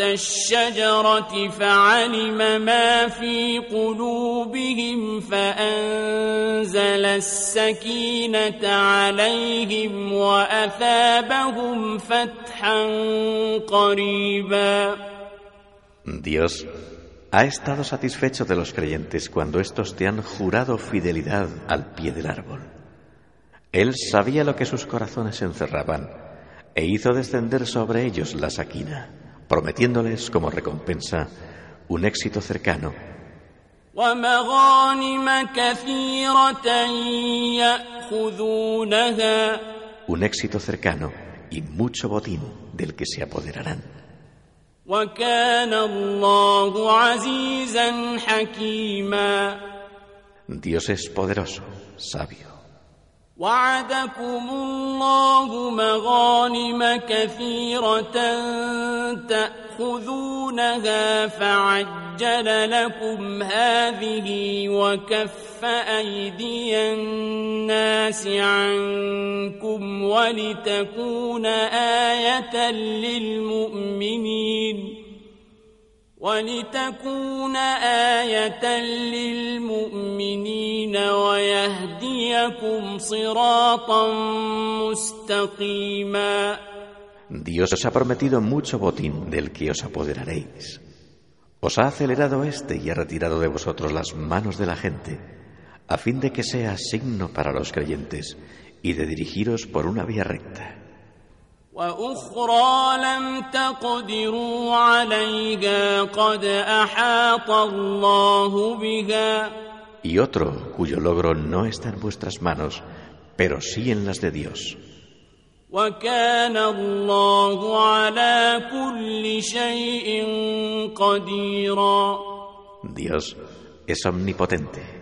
الشجرة فعلم ما في قلوبهم فأنزل السكينة عليهم وأثابهم فتحا قريبا Dios ha estado satisfecho de los creyentes cuando éstos te han jurado fidelidad al pie del árbol. Él sabía lo que sus corazones encerraban e hizo descender sobre ellos la saquina, prometiéndoles como recompensa un éxito cercano. Un éxito cercano y mucho botín del que se apoderarán. Dios es poderoso, sabio. وعدكم الله مغانم كثيرة تأخذونها فعجل لكم هذه وكف أيدي الناس عنكم ولتكون آية للمؤمنين ولتكون آية للمؤمنين ويهديكم صراطا مستقيما Dios os ha prometido mucho botín del que os apoderaréis. Os ha acelerado este y ha retirado de vosotros las manos de la gente, a fin de que sea signo para los creyentes y de dirigiros por una vía recta. وأخرى لم تقدروا عليها قد أحاط الله بها Y otro cuyo logro no está en vuestras manos, pero sí en las de Dios. وكان الله على كل شيء قديرا Dios es omnipotente.